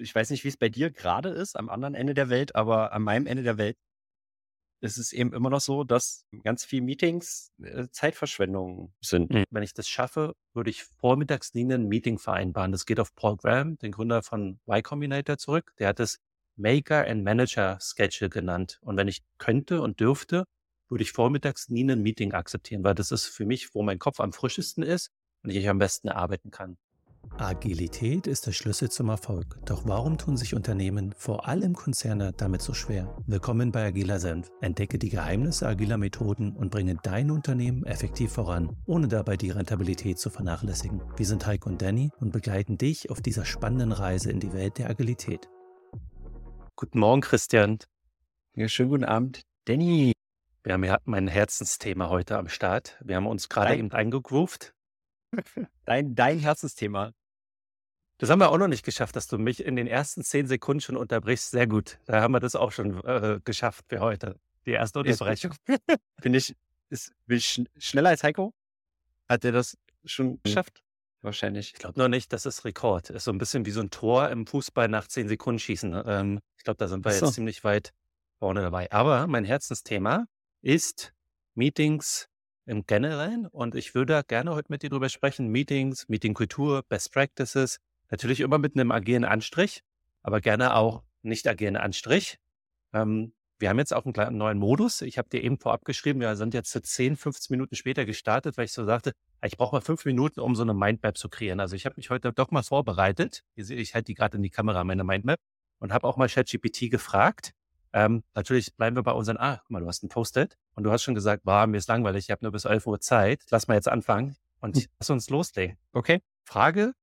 Ich weiß nicht, wie es bei dir gerade ist, am anderen Ende der Welt, aber an meinem Ende der Welt ist es eben immer noch so, dass ganz viele Meetings äh, Zeitverschwendung sind. Mhm. Wenn ich das schaffe, würde ich vormittags nie ein Meeting vereinbaren. Das geht auf Paul Graham, den Gründer von Y Combinator, zurück. Der hat es Maker and Manager Schedule genannt. Und wenn ich könnte und dürfte, würde ich vormittags nie ein Meeting akzeptieren, weil das ist für mich, wo mein Kopf am frischesten ist und ich am besten arbeiten kann. Agilität ist der Schlüssel zum Erfolg. Doch warum tun sich Unternehmen, vor allem Konzerne, damit so schwer? Willkommen bei Agiler Senf. Entdecke die Geheimnisse agiler Methoden und bringe dein Unternehmen effektiv voran, ohne dabei die Rentabilität zu vernachlässigen. Wir sind Heiko und Danny und begleiten dich auf dieser spannenden Reise in die Welt der Agilität. Guten Morgen, Christian. Ja, schönen guten Abend, Danny. Wir haben ja mein Herzensthema heute am Start. Wir haben uns gerade eben eingegroovt Dein, dein Herzensthema. Das haben wir auch noch nicht geschafft, dass du mich in den ersten zehn Sekunden schon unterbrichst. Sehr gut. Da haben wir das auch schon äh, geschafft für heute. Die erste Unterbrechung. Bin ich, ist, bin ich schneller als Heiko? Hat er das schon hm. geschafft? Wahrscheinlich. Ich glaube noch nicht, das ist Rekord. Ist so ein bisschen wie so ein Tor im Fußball nach zehn Sekunden schießen. Ne? Ähm, ich glaube, da sind wir so. jetzt ziemlich weit vorne dabei. Aber mein Herzensthema ist Meetings im Generellen und ich würde gerne heute mit dir drüber sprechen. Meetings, Meetingkultur, Best Practices. Natürlich immer mit einem agilen Anstrich, aber gerne auch nicht agilen Anstrich. Ähm, wir haben jetzt auch einen kleinen neuen Modus. Ich habe dir eben vorab geschrieben, wir sind jetzt 10, 15 Minuten später gestartet, weil ich so sagte, ich brauche mal fünf Minuten, um so eine Mindmap zu kreieren. Also ich habe mich heute doch mal vorbereitet. Hier sehe ich halt die gerade in die Kamera, meine Mindmap, und habe auch mal ChatGPT gefragt, ähm, natürlich bleiben wir bei unseren, ah, guck mal, du hast ein Post-it und du hast schon gesagt, war mir ist langweilig, ich habe nur bis 11 Uhr Zeit. Lass mal jetzt anfangen und hm. lass uns loslegen. Okay? Frage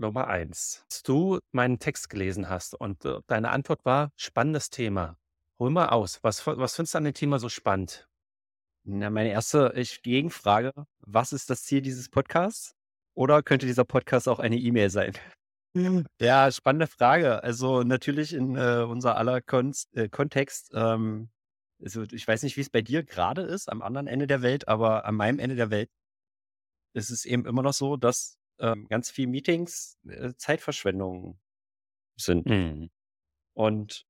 Nummer eins. Als du meinen Text gelesen hast und äh, deine Antwort war, spannendes Thema. Hol mal aus. Was, was findest du an dem Thema so spannend? Na, meine erste ich, Gegenfrage, was ist das Ziel dieses Podcasts? Oder könnte dieser Podcast auch eine E-Mail sein? Ja, spannende Frage. Also natürlich in äh, unser aller Konst, äh, Kontext. Ähm, also ich weiß nicht, wie es bei dir gerade ist, am anderen Ende der Welt, aber an meinem Ende der Welt ist es eben immer noch so, dass ähm, ganz viele Meetings äh, Zeitverschwendung sind. Mhm. Und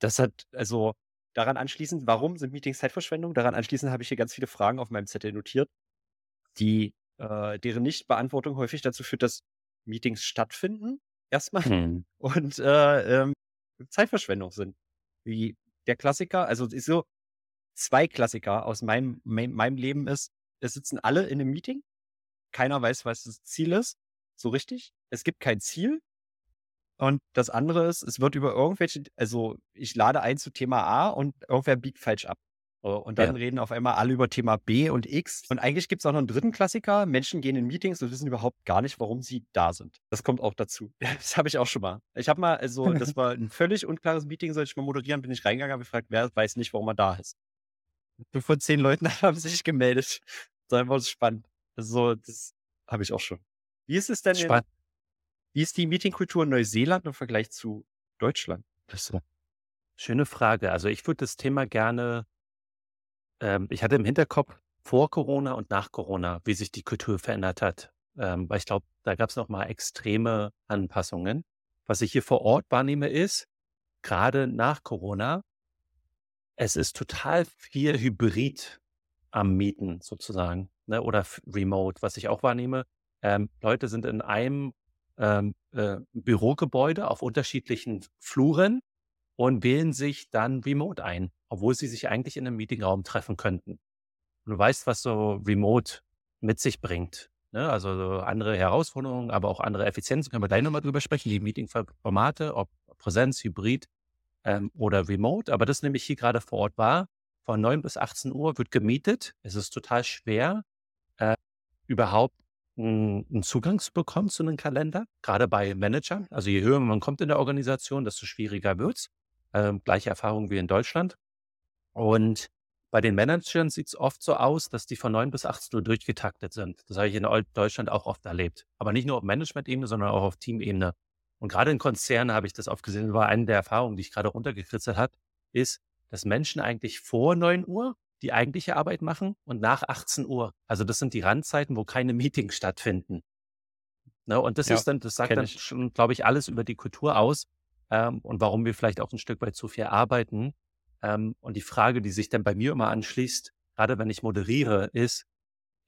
das hat, also daran anschließend, warum sind Meetings Zeitverschwendung? Daran anschließend habe ich hier ganz viele Fragen auf meinem Zettel notiert, die, äh, deren Nichtbeantwortung häufig dazu führt, dass Meetings stattfinden, erstmal, mhm. und äh, ähm, Zeitverschwendung sind. Wie der Klassiker, also ist so zwei Klassiker aus meinem, mein, meinem Leben ist, es sitzen alle in einem Meeting, keiner weiß, was das Ziel ist, so richtig. Es gibt kein Ziel. Und das andere ist, es wird über irgendwelche, also ich lade ein zu Thema A und irgendwer biegt falsch ab. Und dann ja. reden auf einmal alle über Thema B und X. Und eigentlich gibt es auch noch einen dritten Klassiker. Menschen gehen in Meetings und wissen überhaupt gar nicht, warum sie da sind. Das kommt auch dazu. Das habe ich auch schon mal. Ich habe mal, also das war ein völlig unklares Meeting, soll ich mal moderieren, bin ich reingegangen, habe gefragt, wer weiß nicht, warum er da ist. Von zehn Leuten haben sich gemeldet. Das war spannend. Also das habe ich auch schon. Wie ist es denn in, wie ist die Meetingkultur in Neuseeland im Vergleich zu Deutschland? Das ist eine schöne Frage. Also ich würde das Thema gerne ähm, ich hatte im Hinterkopf vor Corona und nach Corona, wie sich die Kultur verändert hat. Ähm, weil ich glaube, da gab es noch mal extreme Anpassungen. Was ich hier vor Ort wahrnehme, ist, gerade nach Corona, es ist total viel Hybrid am Mieten sozusagen ne? oder remote, was ich auch wahrnehme. Ähm, Leute sind in einem ähm, äh, Bürogebäude auf unterschiedlichen Fluren und wählen sich dann remote ein, obwohl sie sich eigentlich in einem Meetingraum treffen könnten. Und du weißt, was so remote mit sich bringt. Ne? Also so andere Herausforderungen, aber auch andere Effizienzen. Können wir gleich nochmal drüber sprechen, die Meetingformate, ob Präsenz, Hybrid ähm, oder Remote. Aber das nehme ich hier gerade vor Ort wahr. Von 9 bis 18 Uhr wird gemietet. Es ist total schwer, überhaupt einen Zugang zu bekommen zu einem Kalender, gerade bei Managern. Also je höher man kommt in der Organisation, desto schwieriger wird's. Ähm, gleiche Erfahrung wie in Deutschland. Und bei den Managern sieht es oft so aus, dass die von 9 bis 18 Uhr durchgetaktet sind. Das habe ich in Deutschland auch oft erlebt. Aber nicht nur auf Management-Ebene, sondern auch auf Teamebene. Und gerade in Konzernen habe ich das oft gesehen, war eine der Erfahrungen, die ich gerade runtergekritzelt hat, ist, dass Menschen eigentlich vor 9 Uhr die eigentliche Arbeit machen und nach 18 Uhr. Also das sind die Randzeiten, wo keine Meetings stattfinden. Ne? Und das Ja, ist dann, das sagt dann ich. schon, glaube ich, alles über die Kultur aus ähm, und warum wir vielleicht auch ein Stück weit zu viel arbeiten. Ähm, und die Frage, die sich dann bei mir immer anschließt, gerade wenn ich moderiere, ist,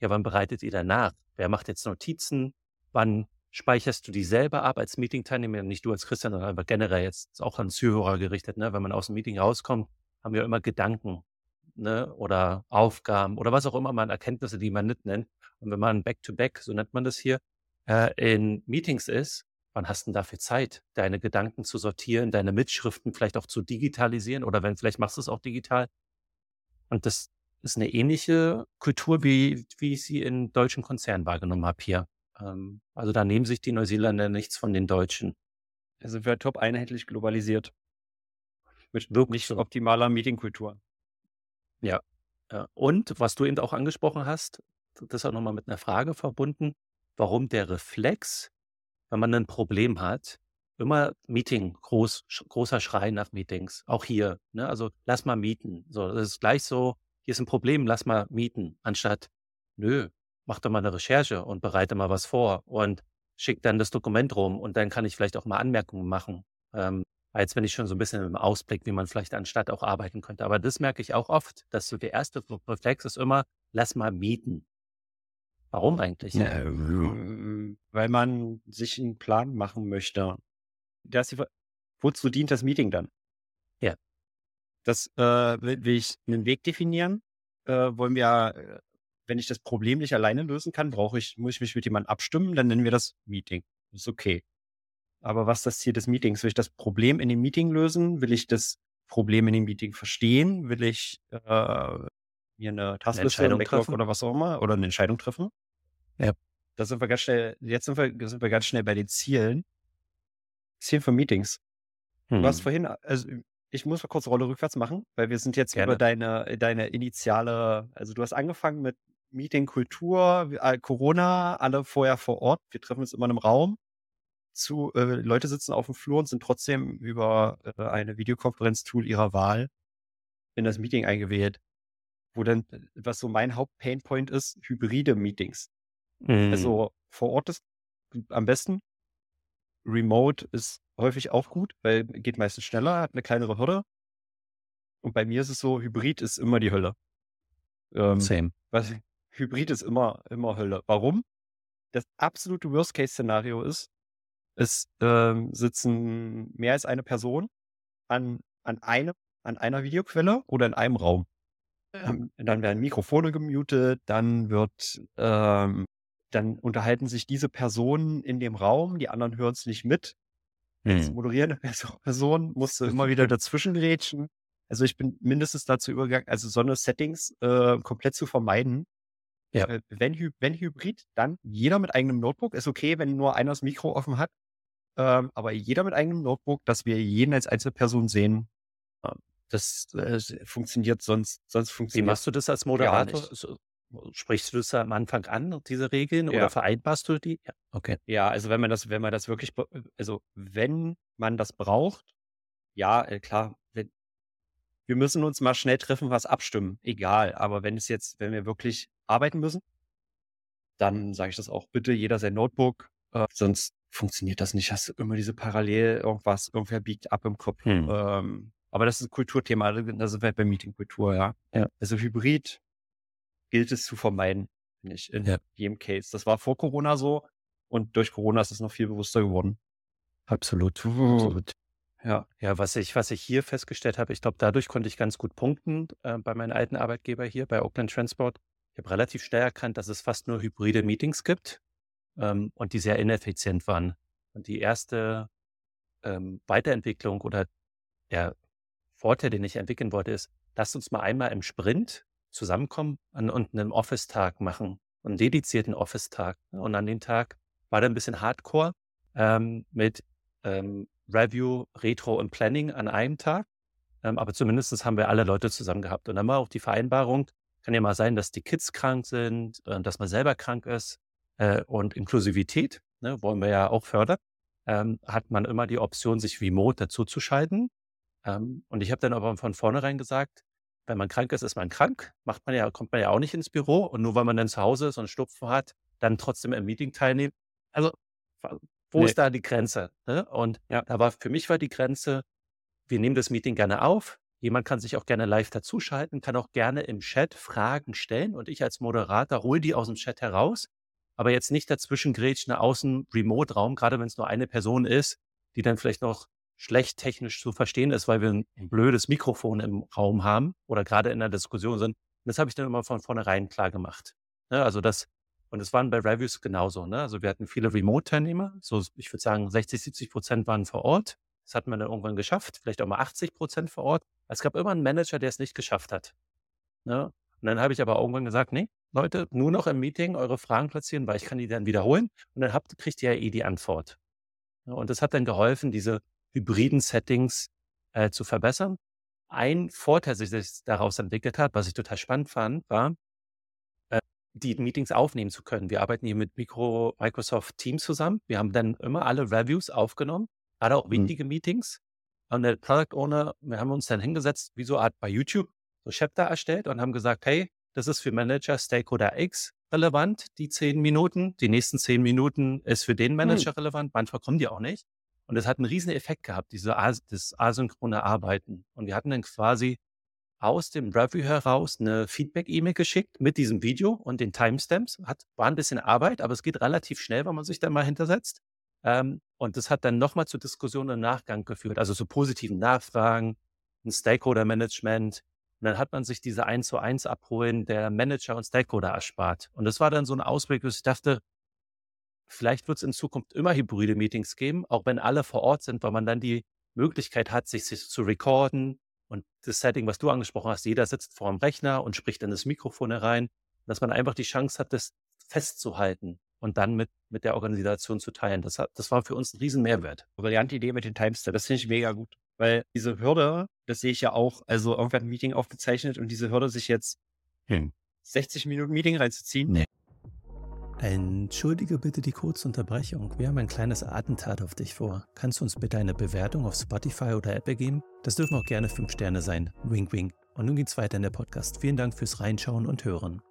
ja, wann bereitet ihr danach? Wer macht jetzt Notizen? Wann speicherst du die selber ab als Meeting-Teilnehmer? Nicht du als Christian, sondern einfach generell jetzt auch an Zuhörer gerichtet. Ne? Wenn man aus dem Meeting rauskommt, haben wir immer Gedanken ne? oder Aufgaben oder was auch immer man Erkenntnisse, die man nicht nennt. Und wenn man Back-to-Back, so nennt man das hier, äh, in Meetings ist, wann hast du denn dafür Zeit, deine Gedanken zu sortieren, deine Mitschriften vielleicht auch zu digitalisieren oder wenn, vielleicht machst du es auch digital. Und das ist eine ähnliche Kultur, wie, wie ich sie in deutschen Konzernen wahrgenommen habe hier. Ähm, also da nehmen sich die Neuseeländer nichts von den Deutschen. Da sind wir top einheitlich globalisiert. Mit Wirkt nicht so. optimaler Meetingkultur. Ja. Und was du eben auch angesprochen hast, das auch nochmal mit einer Frage verbunden, warum der Reflex, wenn man ein Problem hat, immer Meeting, groß, großer Schrei nach Meetings, auch hier. Ne? Also lass mal mieten. So, das ist gleich so, hier ist ein Problem, lass mal mieten, anstatt, nö, mach doch mal eine Recherche und bereite mal was vor und schick dann das Dokument rum und dann kann ich vielleicht auch mal Anmerkungen machen. Ähm, jetzt bin ich schon so ein bisschen im Ausblick, wie man vielleicht anstatt auch arbeiten könnte. Aber das merke ich auch oft, dass so der erste Reflex ist immer, lass mal mieten. Warum eigentlich? Ja, ähm, weil man sich einen Plan machen möchte. Da ist die Fra- Wozu dient das Meeting dann? Ja. Das äh, will, will ich einen Weg definieren. Äh, wollen wir, äh, wenn ich das Problem nicht alleine lösen kann, brauche ich, muss ich mich mit jemandem abstimmen, dann nennen wir das Meeting. Das ist okay. Aber was ist das Ziel des Meetings? Will ich das Problem in dem Meeting lösen? Will ich das Problem in dem Meeting verstehen? Will ich äh, mir eine Taskliste, Backlog treffen? oder was auch immer oder eine Entscheidung treffen? Ja. Da sind wir ganz schnell, jetzt sind wir, sind wir ganz schnell bei den Zielen. Ziel von Meetings. Du hast Hm. vorhin, also ich muss mal kurz Rolle rückwärts machen, weil wir sind jetzt Gerne. über deine, deine initiale, also du hast angefangen mit Meeting-Kultur, äh, Corona, alle vorher vor Ort. Wir treffen uns immer in einem Raum. Zu, äh, Leute sitzen auf dem Flur und sind trotzdem über äh, eine Videokonferenz-Tool ihrer Wahl in das Meeting eingewählt. Wo dann, äh, was so mein Haupt-Painpoint ist, hybride Meetings. Hm. Also vor Ort ist am besten. Remote ist häufig auch gut, weil geht meistens schneller, hat eine kleinere Hürde. Und bei mir ist es so, Hybrid ist immer die Hölle. Ähm, Same. was, Hybrid ist immer, immer Hölle. Warum? Das absolute Worst-Case-Szenario ist, es ähm, sitzen mehr als eine Person an, an, einem, an einer Videoquelle oder in einem Raum. Ähm, dann werden Mikrofone gemutet, dann wird, ähm, dann unterhalten sich diese Personen in dem Raum, die anderen hören es nicht mit. Als Hm. moderierende Perso- Person musste immer wieder dazwischen rätschen. Also ich bin mindestens dazu übergegangen, also so eine Settings äh, komplett zu vermeiden. Ja. Äh, wenn, wenn Hybrid, dann jeder mit eigenem Notebook. Ist okay, wenn nur einer das Mikro offen hat. Ähm, aber jeder mit eigenem Notebook, dass wir jeden als Einzelperson sehen. Ähm, das äh, funktioniert sonst, sonst Wie funktioniert machst du das als Moderator? sprichst du das am Anfang an, diese Regeln, oder Ja. vereinbarst du die? Ja. Okay. Ja, also wenn man das, wenn man das wirklich, bra- also wenn man das braucht, ja, äh, klar, wenn, wir müssen uns mal schnell treffen, was abstimmen, egal. Aber wenn es jetzt, wenn wir wirklich arbeiten müssen, dann sage ich das auch, bitte jeder sein Notebook, äh, sonst funktioniert das nicht. Hast du immer diese Parallel irgendwas, irgendwer biegt ab im Kopf. Hm. Ähm, aber das ist ein Kulturthema, das sind wir bei Meetingkultur, ja. Ja. Also Hybrid gilt es zu vermeiden, finde ich, in Ja. jedem Case. Das war vor Corona so und durch Corona ist es noch viel bewusster geworden. Absolut. Absolut. Ja. Ja, was ich, was ich hier festgestellt habe, ich glaube, dadurch konnte ich ganz gut punkten äh, bei meinem alten Arbeitgeber hier bei Oakland Transport. Ich habe relativ schnell erkannt, dass es fast nur hybride Meetings gibt ähm, und die sehr ineffizient waren. Und die erste ähm, Weiterentwicklung oder der Vorteil, den ich entwickeln wollte, ist, lasst uns mal einmal im Sprint zusammenkommen und, und einen Office-Tag machen, einen dedizierten Office-Tag. Und an dem Tag war der ein bisschen Hardcore ähm, mit ähm, Review, Retro und Planning an einem Tag. Ähm, aber zumindest haben wir alle Leute zusammen gehabt. Und dann war auch die Vereinbarung, kann ja mal sein, dass die Kids krank sind, äh, dass man selber krank ist äh, und Inklusivität, ne, wollen wir ja auch fördern, ähm, hat man immer die Option, sich remote dazuzuschalten. Ähm, und ich habe dann aber von vornherein gesagt, wenn man krank ist, ist man krank, macht man ja, kommt man ja auch nicht ins Büro und nur weil man dann zu Hause ist und Schnupfen hat, dann trotzdem im Meeting teilnehmen. Also wo nee. ist da die Grenze? Ne? Und ja. da war für mich war die Grenze, wir nehmen das Meeting gerne auf. Jemand kann sich auch gerne live dazuschalten, kann auch gerne im Chat Fragen stellen und ich als Moderator hole die aus dem Chat heraus, aber jetzt nicht dazwischen grätschen außen Remote-Raum, gerade wenn es nur eine Person ist, die dann vielleicht noch schlecht technisch zu verstehen ist, weil wir ein blödes Mikrofon im Raum haben oder gerade in der Diskussion sind. Und das habe ich dann immer von vornherein klar gemacht. Ne? Also das, und es waren bei Reviews genauso. Ne? Also wir hatten viele Remote-Teilnehmer, so ich würde sagen 60, 70 Prozent waren vor Ort. Das hat man dann irgendwann geschafft, vielleicht auch mal 80 Prozent vor Ort. Es gab immer einen Manager, der es nicht geschafft hat. Ne? Und dann habe ich aber irgendwann gesagt, nee, Leute, nur noch im Meeting eure Fragen platzieren, weil ich kann die dann wiederholen und dann habt, kriegt ihr ja eh die Antwort. Und das hat dann geholfen, diese hybriden Settings äh, zu verbessern. Ein Vorteil, der sich daraus entwickelt hat, was ich total spannend fand, war, äh, die Meetings aufnehmen zu können. Wir arbeiten hier mit Micro, Microsoft Teams zusammen. Wir haben dann immer alle Reviews aufgenommen, gerade auch mhm. wichtige mhm. Meetings. Und der Product Owner, wir haben uns dann hingesetzt, wie so eine Art bei YouTube, so Chapter erstellt und haben gesagt, hey, das ist für Manager Stakeholder X relevant, die zehn Minuten. Die nächsten zehn Minuten ist für den hm. Manager hm. relevant. Manchmal kommen die auch nicht. Und es hat einen riesen Effekt gehabt, diese As das asynchrone Arbeiten. Und wir hatten dann quasi aus dem Review heraus eine Feedback-E-Mail geschickt mit diesem Video und den Timestamps. Hat, war ein bisschen Arbeit, aber es geht relativ schnell, wenn man sich da mal hintersetzt. Ähm, und das hat dann nochmal zu Diskussionen im Nachgang geführt, also zu positiven Nachfragen, ein Stakeholder-Management. Und dann hat man sich diese 1 zu 1 Abholen der Manager und Stakeholder erspart. Und das war dann so ein Ausblick, dass ich dachte, vielleicht wird es in Zukunft immer hybride Meetings geben, auch wenn alle vor Ort sind, weil man dann die Möglichkeit hat, sich, sich zu recorden. Und das Setting, was du angesprochen hast, jeder sitzt vor dem Rechner und spricht in das Mikrofon herein, dass man einfach die Chance hat, das festzuhalten und dann mit, mit der Organisation zu teilen. Das, hat, das war für uns ein riesen Mehrwert. Brillante Idee mit den Timestamp, das finde ich mega gut. Weil diese Hürde, das sehe ich ja auch, also irgendwer hat ein Meeting aufgezeichnet und diese Hürde, sich jetzt hm. 60 Minuten Meeting reinzuziehen. Nee. Entschuldige bitte die kurze Unterbrechung. Wir haben ein kleines Attentat auf dich vor. Kannst du uns bitte eine Bewertung auf Spotify oder Apple geben? Das dürfen auch gerne 5 Sterne sein. Wink, wink. Und nun geht's weiter in der Podcast. Vielen Dank fürs Reinschauen und Hören.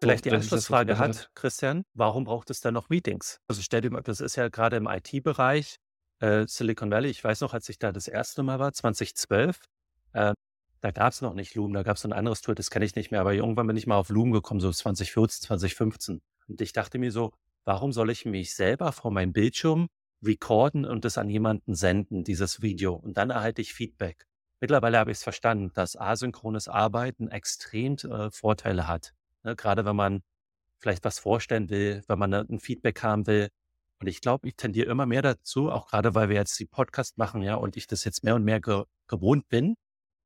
Vielleicht die Anschlussfrage hat, Christian, warum braucht es dann noch Meetings? Also stell dir mal, das ist ja gerade im IT-Bereich, äh, Silicon Valley, ich weiß noch, als ich da das erste Mal war, 2012, äh, da gab es noch nicht Loom, da gab es ein anderes Tool, das kenne ich nicht mehr, aber irgendwann bin ich mal auf Loom gekommen, so 2014, 2015. Und ich dachte mir so, warum soll ich mich selber vor meinem Bildschirm recorden und das an jemanden senden, dieses Video? Und dann erhalte ich Feedback. Mittlerweile habe ich es verstanden, dass asynchrones Arbeiten extrem äh, Vorteile hat. Ne, gerade wenn man vielleicht was vorstellen will, wenn man ein Feedback haben will. Und ich glaube, ich tendiere immer mehr dazu, auch gerade weil wir jetzt die Podcast machen, ja, und ich das jetzt mehr und mehr ge gewohnt bin,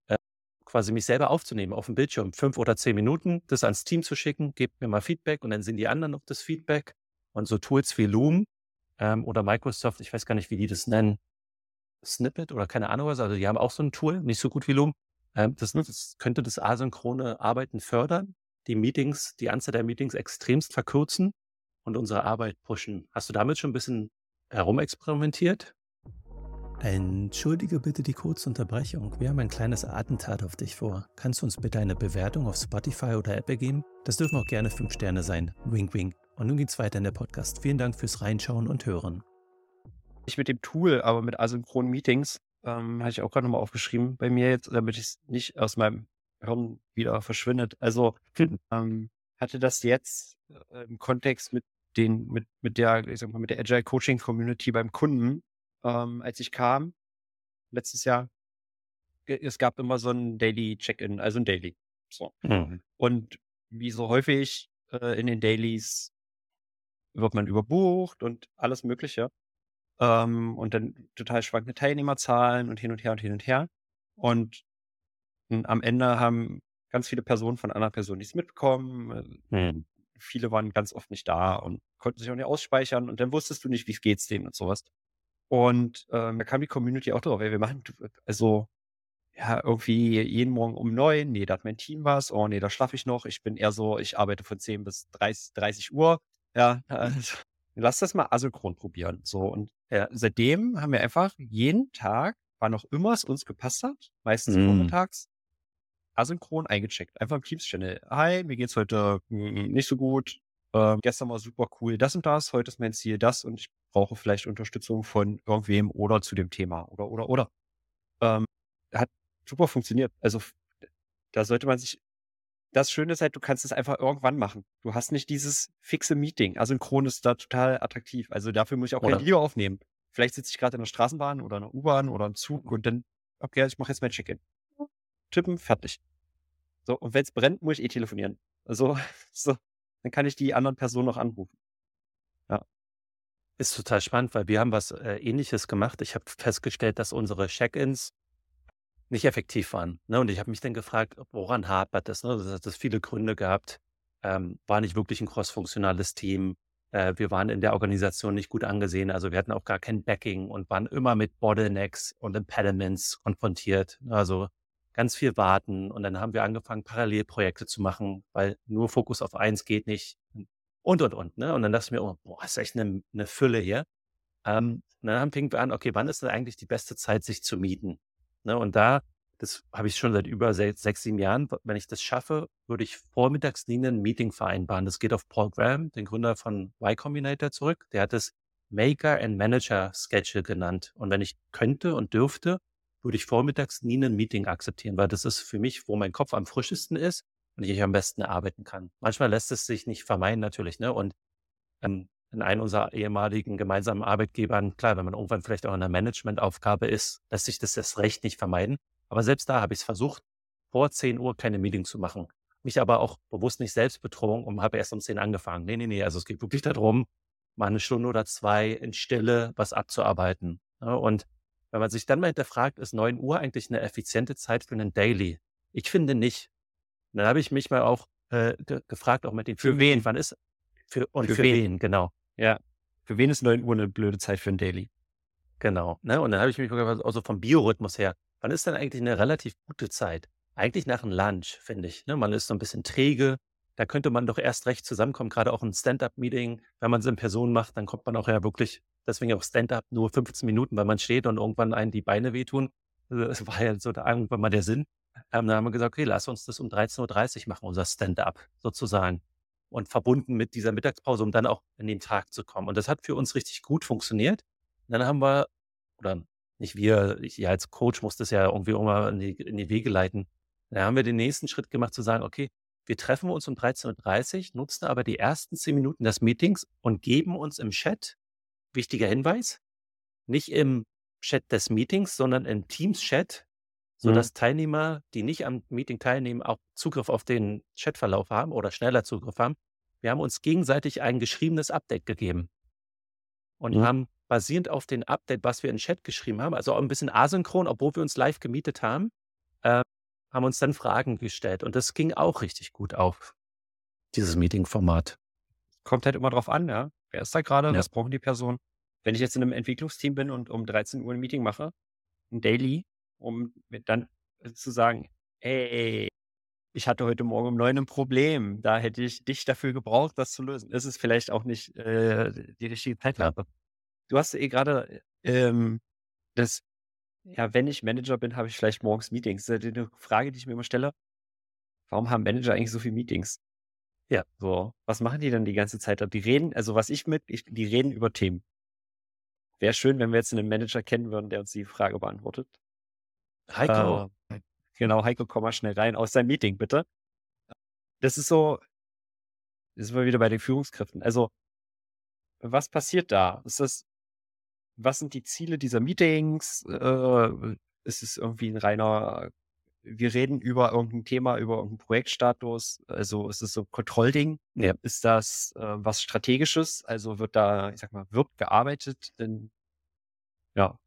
äh, quasi mich selber aufzunehmen auf dem Bildschirm, fünf oder zehn Minuten, das ans Team zu schicken, gebt mir mal Feedback und dann sind die anderen auf das Feedback. Und so Tools wie Loom ähm, oder Microsoft, ich weiß gar nicht, wie die das nennen, Snippet oder keine Ahnung was, also die haben auch so ein Tool, nicht so gut wie Loom. Ähm, das, das könnte das asynchrone Arbeiten fördern die Meetings, die Anzahl der Meetings extremst verkürzen und unsere Arbeit pushen. Hast du damit schon ein bisschen herumexperimentiert? Entschuldige bitte die kurze Unterbrechung. Wir haben ein kleines Attentat auf dich vor. Kannst du uns bitte eine Bewertung auf Spotify oder Apple geben? Das dürfen auch gerne fünf Sterne sein. Wink, wink. Und nun geht's weiter in der Podcast. Vielen Dank fürs Reinschauen und Hören. Ich mit dem Tool, aber mit asynchronen Meetings, ähm, hatte ich auch gerade nochmal aufgeschrieben bei mir jetzt, damit ich es nicht aus meinem Hirn wieder verschwindet. Also ähm, hatte das jetzt äh, im Kontext mit den, mit, mit der, ich sag mal, mit der Agile Coaching Community beim Kunden, ähm, als ich kam, letztes Jahr, es gab immer so ein Daily Check-in, also ein Daily. So. Mhm. Und wie so häufig äh, in den Dailies wird man überbucht und alles Mögliche. Ähm, und dann total schwankende Teilnehmerzahlen und hin und her und hin und her. Und und am Ende haben ganz viele Personen von anderen Personen nichts mitbekommen. Mhm. Viele waren ganz oft nicht da und konnten sich auch nicht ausspeichern. Und dann wusstest du nicht, wie es geht's denen und sowas. Und ähm, da kam die Community auch drauf, ey, wir machen, also ja, irgendwie jeden Morgen um neun, nee, da hat mein Team was, oh nee, da schlafe ich noch. Ich bin eher so, ich arbeite von 10 bis 30, 30 Uhr. Ja, also, lass das mal asynchron probieren. So, und ja, seitdem haben wir einfach jeden Tag, wann auch immer es uns gepasst hat, meistens mm. vormittags, asynchron eingecheckt. Einfach im Teams-Channel. Hi, mir geht's heute hm, nicht so gut. Äh, gestern war super cool, das und das. Heute ist mein Ziel das und ich brauche vielleicht Unterstützung von irgendwem oder zu dem Thema oder, oder, oder. Ähm, hat super funktioniert. Also da sollte man sich das Schöne ist halt, du kannst es einfach irgendwann machen. Du hast nicht dieses fixe Meeting. Asynchron ist da total attraktiv. Also dafür muss ich auch kein Video aufnehmen. Vielleicht sitze ich gerade in der Straßenbahn oder in der U-Bahn oder im Zug und dann, okay, ich mache jetzt mein Check-in. Tippen, fertig. So, und wenn es brennt, muss ich eh telefonieren. Also, so, dann kann ich die anderen Personen noch anrufen. Ja. Ist total spannend, weil wir haben was äh, ähnliches gemacht. Ich habe festgestellt, dass unsere Check-ins nicht effektiv waren. Ne? Und ich habe mich dann gefragt, woran hapert das? Ne? Das hat das viele Gründe gehabt. Ähm, war nicht wirklich ein cross-funktionales Team. Äh, wir waren in der Organisation nicht gut angesehen. Also wir hatten auch gar kein Backing und waren immer mit Bottlenecks und Impediments konfrontiert. Also ganz viel warten. Und dann haben wir angefangen, Parallelprojekte zu machen, weil nur Fokus auf eins geht nicht. Und, und, und. Ne? Und dann dachte ich mir, oh, boah, ist echt eine, eine Fülle hier. Ähm, und dann fingen wir an, okay, wann ist denn eigentlich die beste Zeit, sich zu mieten? Ne? Und da, das habe ich schon seit über sechs, sechs, sieben Jahren, wenn ich das schaffe, würde ich vormittags nie ein Meeting vereinbaren. Das geht auf Paul Graham, den Gründer von Y Combinator, zurück. Der hat es Maker and Manager Schedule genannt. Und wenn ich könnte und dürfte, würde ich vormittags nie ein Meeting akzeptieren, weil das ist für mich, wo mein Kopf am frischesten ist und ich am besten arbeiten kann. Manchmal lässt es sich nicht vermeiden natürlich, ne? Und ähm, in einem unserer ehemaligen gemeinsamen Arbeitgebern, klar, wenn man irgendwann vielleicht auch in einer Managementaufgabe ist, lässt sich das erst recht nicht vermeiden. Aber selbst da habe ich es versucht, vor 10 Uhr keine Meeting zu machen. Mich aber auch bewusst nicht selbst betrogen und habe erst um 10 angefangen. Nee, nee, nee. Also es geht wirklich darum, mal eine Stunde oder zwei in Stille was abzuarbeiten. Und wenn man sich dann mal hinterfragt, ist 9 Uhr eigentlich eine effiziente Zeit für einen Daily? Ich finde nicht. dann habe ich mich mal auch äh, ge gefragt, auch mit den Für wen? Wann ist für, und für, für wen? wen? Genau. Ja. Für wen ist 9 Uhr eine blöde Zeit für ein Daily? Genau. Ne? Und dann habe ich mich gefragt, also vom Biorhythmus her, wann ist denn eigentlich eine relativ gute Zeit? Eigentlich nach einem Lunch, finde ich. Ne? Man ist so ein bisschen träge. Da könnte man doch erst recht zusammenkommen, gerade auch ein Stand-up-Meeting. Wenn man es in Person macht, dann kommt man auch ja wirklich, deswegen auch Stand-up nur 15 Minuten, weil man steht und irgendwann einen die Beine wehtun. Also, das war ja so da irgendwann mal der Sinn. Ähm, dann haben wir gesagt, okay, lass uns das um 13.30 Uhr machen, unser Stand-up sozusagen und verbunden mit dieser Mittagspause, um dann auch in den Tag zu kommen. Und das hat für uns richtig gut funktioniert. Und dann haben wir, oder nicht wir, ich ja als Coach muss das ja irgendwie mal in die, in die Wege leiten. Dann haben wir den nächsten Schritt gemacht, zu sagen, okay, wir treffen uns um 13.30 Uhr, nutzen aber die ersten zehn Minuten des Meetings und geben uns im Chat, wichtiger Hinweis, nicht im Chat des Meetings, sondern im Teams-Chat sodass mhm. Teilnehmer, die nicht am Meeting teilnehmen, auch Zugriff auf den Chatverlauf haben oder schneller Zugriff haben. Wir haben uns gegenseitig ein geschriebenes Update gegeben und mhm. haben basierend auf dem Update, was wir in Chat geschrieben haben, also auch ein bisschen asynchron, obwohl wir uns live gemietet haben, äh, haben uns dann Fragen gestellt und das ging auch richtig gut auf, dieses Meeting-Format. Kommt halt immer drauf an, ja. Wer ist da gerade? Ja. Was brauchen die Personen? Wenn ich jetzt in einem Entwicklungsteam bin und um 13 Uhr ein Meeting mache, ein Daily, um dann zu sagen, ey, ich hatte heute Morgen um neun ein Problem, da hätte ich dich dafür gebraucht, das zu lösen. Ist vielleicht auch nicht äh, die richtige Zeitlampe. Du hast eh gerade ähm, das, ja, wenn ich Manager bin, habe ich vielleicht morgens Meetings. Das ist eine Frage, die ich mir immer stelle. Warum haben Manager eigentlich so viele Meetings? Ja, so. Was machen die dann die ganze Zeit? Die reden, also was ich mit, ich, die reden über Themen. Wäre schön, wenn wir jetzt einen Manager kennen würden, der uns die Frage beantwortet. Heiko. Äh, genau, Heiko, komm mal schnell rein aus seinem Meeting, bitte. Das ist so, das sind wir wieder bei den Führungskräften. Also, was passiert da? Ist das, was sind die Ziele dieser Meetings? Äh, ist es irgendwie ein reiner, wir reden über irgendein Thema, über irgendeinen Projektstatus? Also ist es so Kontrollding? Ja. Ist das äh, was Strategisches? Also wird da, ich sag mal, wird gearbeitet? Denn ja,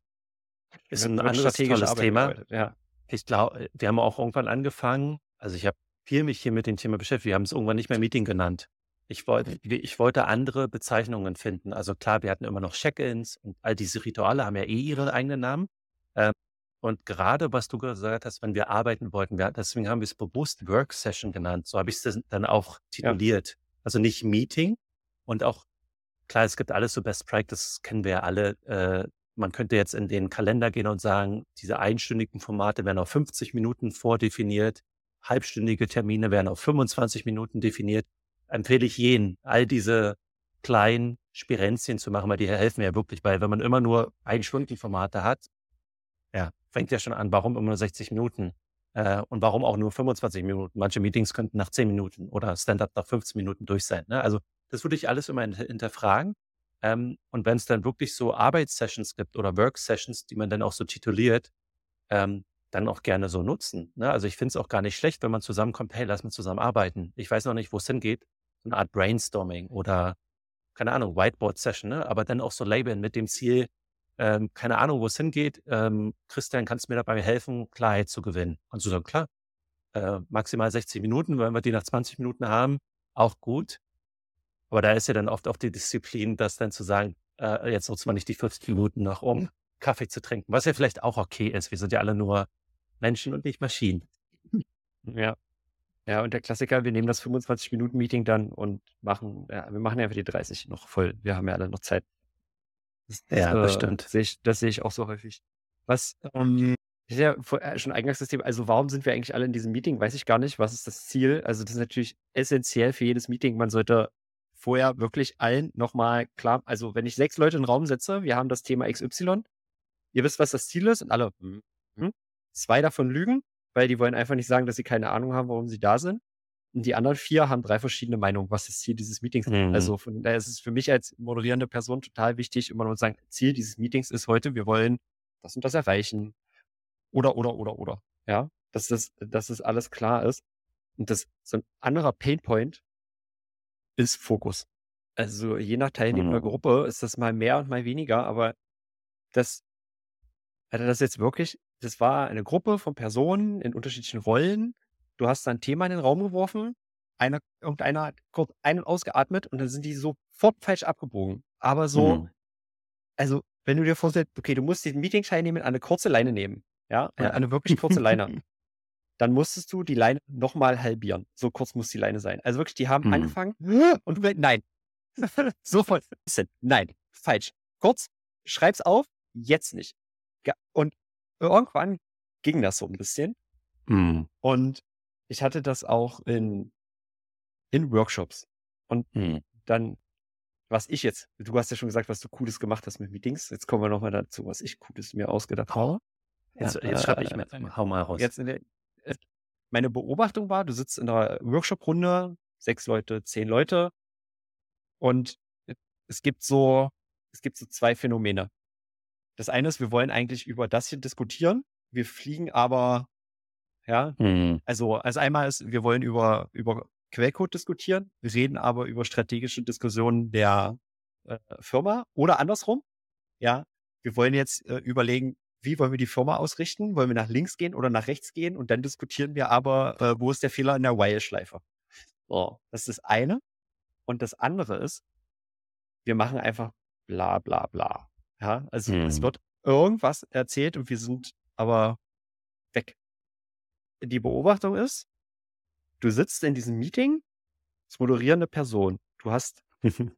ist ein anderes tolles Thema. Ja. Ich glaube, wir haben auch irgendwann angefangen, also ich habe viel mich hier mit dem Thema beschäftigt. Wir haben es irgendwann nicht mehr Meeting genannt. Ich wollte, ich wollte andere Bezeichnungen finden. Also klar, wir hatten immer noch Check-ins und all diese Rituale haben ja eh ihre eigenen Namen. Ähm, und gerade was du gesagt hast, wenn wir arbeiten wollten, wir, deswegen haben wir es bewusst Work Session genannt. So habe ich es dann auch tituliert. Ja. Also nicht Meeting und auch klar, es gibt alles so Best Practice, kennen wir ja alle. Äh, man könnte jetzt in den Kalender gehen und sagen, diese einstündigen Formate werden auf 50 Minuten vordefiniert, halbstündige Termine werden auf 25 Minuten definiert. Empfehle ich jenen, all diese kleinen Spirenzien zu machen, weil die helfen ja wirklich, weil wenn man immer nur ein Stundenformate hat, fängt ja schon an, warum immer nur 60 Minuten äh, und warum auch nur 25 Minuten. Manche Meetings könnten nach 10 Minuten oder Stand-up nach 15 Minuten durch sein. Ne? Also das würde ich alles immer hinterfragen. Ähm, und wenn es dann wirklich so Arbeitssessions gibt oder Work-Sessions, die man dann auch so tituliert, ähm, dann auch gerne so nutzen. Ne? Also ich finde es auch gar nicht schlecht, wenn man zusammenkommt, hey, lass mal zusammen arbeiten. Ich weiß noch nicht, wo es hingeht. So eine Art Brainstorming oder, keine Ahnung, Whiteboard-Session, ne? aber dann auch so labeln mit dem Ziel, ähm, keine Ahnung, wo es hingeht. Ähm, Christian, kannst du mir dabei helfen, Klarheit zu gewinnen? Und so sagen, klar, äh, maximal 60 Minuten, wenn wir die nach 20 Minuten haben, auch gut. Aber da ist ja dann oft auch die Disziplin, das dann zu sagen, äh, jetzt nutzt man nicht die 50 Minuten noch, um Kaffee zu trinken, was ja vielleicht auch okay ist. Wir sind ja alle nur Menschen und nicht Maschinen. Ja. Ja, und der Klassiker, wir nehmen das 25-Minuten-Meeting dann und machen, ja, wir machen einfach die 30 noch voll. Wir haben ja alle noch Zeit. Das, ja, das äh, stimmt. Sehe ich, das sehe ich auch so häufig. Was, ähm, ist ja äh, schon eingangs das Thema, also warum sind wir eigentlich alle in diesem Meeting? Weiß ich gar nicht. Was ist das Ziel? Also, das ist natürlich essentiell für jedes Meeting. Man sollte vorher wirklich allen nochmal klar, also wenn ich sechs Leute in den Raum setze, wir haben das Thema XY, ihr wisst, was das Ziel ist und alle, hm, hm, zwei davon lügen, weil die wollen einfach nicht sagen, dass sie keine Ahnung haben, warum sie da sind. Und die anderen vier haben drei verschiedene Meinungen, was das Ziel dieses Meetings ist. Mhm. Also von daher ist es für mich als moderierende Person total wichtig, immer nur zu sagen, Ziel dieses Meetings ist heute, wir wollen das und das erreichen. Oder, oder, oder, oder. Ja, dass das, dass das alles klar ist. Und das, so ein anderer Painpoint ist Fokus. Also je nach teilnehmender mhm. Gruppe ist das mal mehr und mal weniger, aber das, hatte das jetzt wirklich, das war eine Gruppe von Personen in unterschiedlichen Rollen. Du hast ein Thema in den Raum geworfen, einer, irgendeiner hat kurz ein- und ausgeatmet und dann sind die sofort falsch abgebogen. Aber so, mhm. also wenn du dir vorstellst, okay, du musst den Meeting-Teilnehmer eine kurze Leine nehmen, ja, ja. eine wirklich kurze Leine, dann musstest du die Leine nochmal halbieren. So kurz muss die Leine sein. Also wirklich, die haben mhm. angefangen und du, nein, sofort, nein, falsch. Kurz, schreib's auf, jetzt nicht. Und irgendwann ging das so ein bisschen. Mhm. Und ich hatte das auch in, in Workshops. Und mhm. dann, was ich jetzt, du hast ja schon gesagt, was du Cooles gemacht hast mit Meetings. Jetzt kommen wir nochmal dazu, was ich Cooles mir ausgedacht habe. Jetzt, ja, jetzt schreibe ich mir, äh, hau mal raus. Jetzt der, äh, meine Beobachtung war, du sitzt in einer Workshop-Runde, sechs Leute, zehn Leute. Und es gibt so, es gibt so zwei Phänomene. Das eine ist, wir wollen eigentlich über das hier diskutieren. Wir fliegen aber, ja, mhm. also, also einmal ist, wir wollen über, über Quellcode diskutieren. Wir reden aber über strategische Diskussionen der äh, Firma oder andersrum. Ja, wir wollen jetzt äh, überlegen, wie wollen wir die Firma ausrichten? Wollen wir nach links gehen oder nach rechts gehen? Und dann diskutieren wir aber, äh, wo ist der Fehler in der While-Schleife? So, das ist das eine. Und das andere ist, wir machen einfach bla bla bla. Ja, also hm. es wird irgendwas erzählt und wir sind aber weg. Die Beobachtung ist, du sitzt in diesem Meeting als moderierende Person. Du hast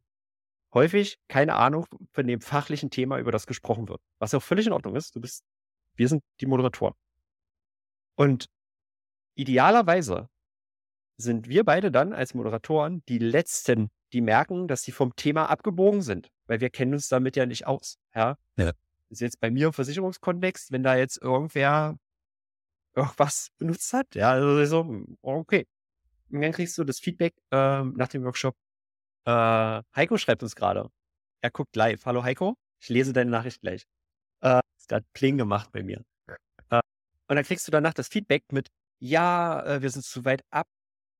häufig keine Ahnung von dem fachlichen Thema, über das gesprochen wird. Was auch völlig in Ordnung ist. Du bist, wir sind die Moderatoren. Und idealerweise sind wir beide dann als Moderatoren die Letzten, die merken, dass sie vom Thema abgebogen sind, weil wir kennen uns damit ja nicht aus. Ja. ja. Das ist jetzt bei mir im Versicherungskontext, wenn da jetzt irgendwer irgendwas benutzt hat, ja, also so, okay. Und dann kriegst du das Feedback äh, nach dem Workshop. Äh, Heiko schreibt uns gerade. Er guckt live. Hallo Heiko, ich lese deine Nachricht gleich. Äh, ist gerade Pling gemacht bei mir. Äh, und dann kriegst du danach das Feedback mit, ja, äh, wir sind zu weit ab,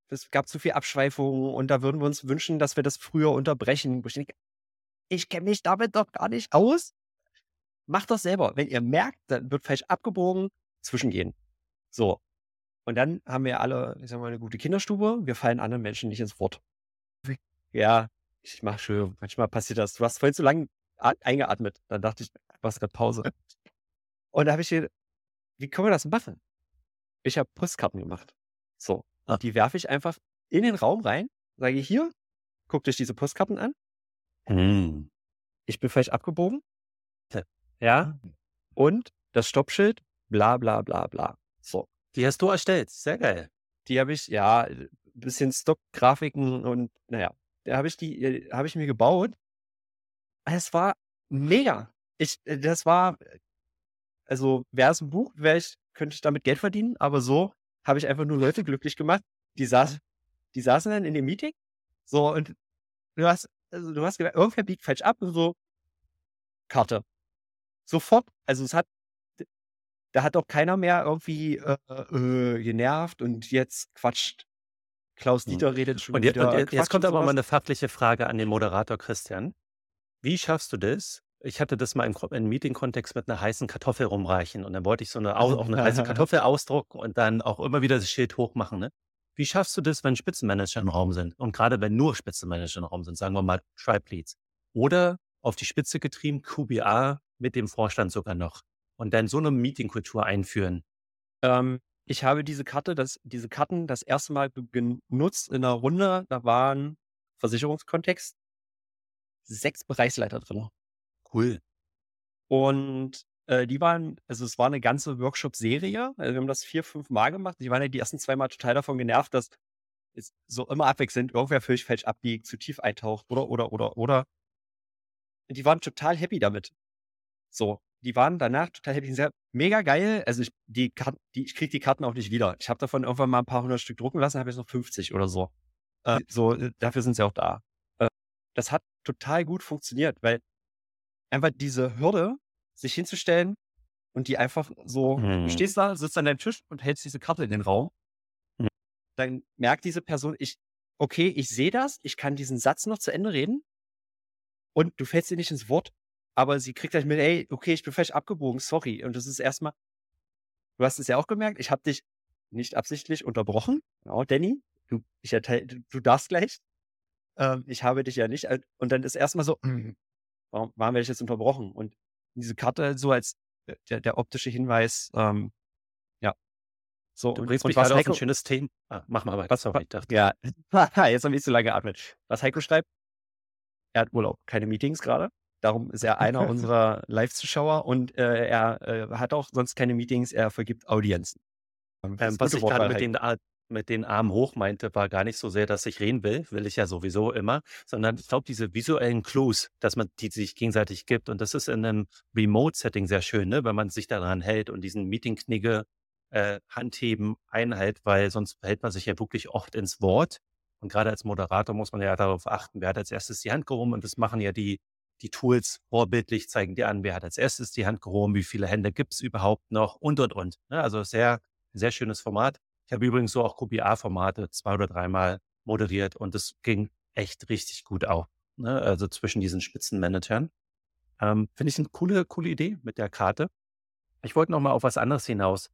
es gab zu viel Abschweifungen und da würden wir uns wünschen, dass wir das früher unterbrechen. Ich, ich kenne mich damit doch gar nicht aus. Macht das selber. Wenn ihr merkt, dann wird falsch abgebogen, zwischengehen. So. Und dann haben wir alle, ich sag mal, eine gute Kinderstube. Wir fallen anderen Menschen nicht ins Wort. Ja, ich mach schön. Manchmal passiert das. Du hast vorhin zu lange eingeatmet. Dann dachte ich, du hast gerade Pause. Und da habe ich hier, wie können wir das machen? Ich habe Postkarten gemacht. So. Ah. Die werfe ich einfach in den Raum rein, sage hier, guckt euch diese Postkarten an. Hm. Ich bin vielleicht abgebogen. Ja. Und das Stoppschild, bla bla bla bla. So. Die hast du erstellt. Sehr geil. Die habe ich, ja, ein bisschen Stock-Grafiken und naja. da habe ich die, äh, habe ich mir gebaut. Es war mega. Ich, äh, das war, also wäre es ein Buch, wäre ich, könnte ich damit Geld verdienen, aber so habe ich einfach nur Leute glücklich gemacht. Die saßen, die saßen dann in dem Meeting, so und du hast, also du hast gemerkt, irgendwer biegt falsch ab und so Karte. Sofort. Also es hat, da hat auch keiner mehr irgendwie äh, äh, genervt und jetzt quatscht. Klaus Hm. Dieter redet schon Und, wieder. und jetzt, jetzt kommt aber mal eine fachliche Frage an den Moderator Christian. Wie schaffst du das? Ich hatte das mal im, im Meeting-Kontext mit einer heißen Kartoffel rumreichen und dann wollte ich so eine, au- auf eine heiße Kartoffel ausdrucken und dann auch immer wieder das Schild hochmachen. Ne? Wie schaffst du das, wenn Spitzenmanager im Raum sind? Und gerade wenn nur Spitzenmanager im Raum sind, sagen wir mal Tribe Leads. Oder auf die Spitze getrieben, QBA mit dem Vorstand sogar noch. Und dann so eine Meetingkultur einführen. Ähm, ich habe diese Karte, das, diese Karten das erste Mal genutzt in einer Runde. Da waren Versicherungskontext sechs Bereichsleiter drin. Cool. Und äh, die waren, also es war eine ganze Workshop-Serie. Also wir haben das vier, fünf Mal gemacht. Die waren ja die ersten zwei Mal total davon genervt, dass es so immer abwechselnd irgendwer völlig falsch abbiegt, zu tief eintaucht oder, oder, oder, oder. Die waren total happy damit. So, die waren danach total happy. Sehr, mega geil. Also ich, die Karten, die, ich krieg die Karten auch nicht wieder. Ich habe davon irgendwann mal ein paar hundert Stück drucken lassen, habe jetzt noch 50 oder so. Äh, so, äh, dafür sind sie auch da. Äh, das hat total gut funktioniert, weil einfach diese Hürde, sich hinzustellen und die einfach so, Mhm. du stehst da, sitzt an deinem Tisch und hältst diese Karte in den Raum. Mhm. Dann merkt diese Person, ich, okay, ich sehe das, ich kann diesen Satz noch zu Ende reden und du fällst dir nicht ins Wort, aber sie kriegt gleich mit, ey, okay, ich bin falsch abgebogen, sorry. Und das ist erstmal, du hast es ja auch gemerkt, ich habe dich nicht absichtlich unterbrochen. Genau, Danny, du, ich erteil, du, darfst gleich. Ähm, ich habe dich ja nicht. äh, Und dann ist erstmal so, "Hm, warum, warum werde ich jetzt unterbrochen? Und diese Karte so als äh, der, der optische Hinweis, ähm, ja. So, Du und, bringst und mich was gerade auf ein Heiko, schönes Thema. Ah, mach mal weiter. was, Sorry, dachte. ja, jetzt habe ich zu lange geatmet. Was Heiko schreibt, er hat Urlaub, keine Meetings gerade. Darum ist er einer unserer Live-Zuschauer und äh, er äh, hat auch sonst keine Meetings, er vergibt Audienzen. Ähm, Ähm, was ich gerade mit den, Ar- mit den Armen hoch meinte, war gar nicht so sehr, dass ich reden will, will ich ja sowieso immer, sondern ich glaube, diese visuellen Clues, dass man die sich gegenseitig gibt und das ist in einem Remote-Setting sehr schön, ne? wenn man sich daran hält und diesen Meeting-Knigge äh, Handheben einhält, weil sonst hält man sich ja wirklich oft ins Wort und gerade als Moderator muss man ja darauf achten, wer hat als erstes die Hand gehoben und das machen ja die, die Tools vorbildlich, zeigen dir an, wer hat als erstes die Hand gehoben, wie viele Hände gibt es überhaupt noch und, und, und. Ne? Also sehr, sehr schönes Format. Ich habe übrigens so auch QBA-Formate zwei oder dreimal moderiert und es ging echt richtig gut auch. Ne? Also zwischen diesen Spitzenmanagern. Ähm, Finde ich eine coole, coole Idee mit der Karte. Ich wollte noch mal auf was anderes hinaus.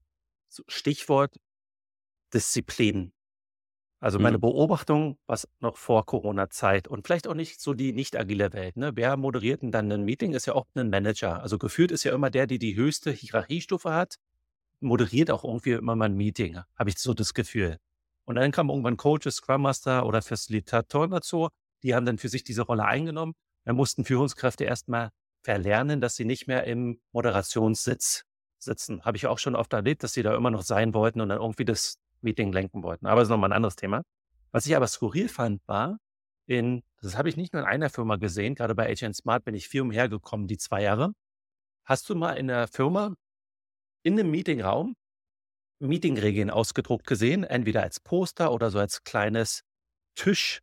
Stichwort Disziplin. Also meine Mhm. Beobachtung, was noch vor Corona-Zeit und vielleicht auch nicht so die nicht agile Welt. Ne? Wer moderiert denn dann ein Meeting? Ist ja auch ein Manager. Also gefühlt ist ja immer der, der die höchste Hierarchiestufe hat, moderiert auch irgendwie immer mal ein Meeting, habe ich so das Gefühl. Und dann kamen irgendwann Coaches, Scrum Master oder Facilitatoren dazu, die haben dann für sich diese Rolle eingenommen. Dann mussten Führungskräfte erstmal verlernen, dass sie nicht mehr im Moderationssitz sitzen. Habe ich auch schon oft erlebt, dass sie da immer noch sein wollten und dann irgendwie das Meeting lenken wollten. Aber das ist nochmal ein anderes Thema. Was ich aber skurril fand, war, in, das habe ich nicht nur in einer Firma gesehen, gerade bei HN Smart bin ich viel umhergekommen, die zwei Jahre. Hast du mal in einer Firma in einem Meetingraum Meetingregeln ausgedruckt gesehen, entweder als Poster oder so als kleines Tisch,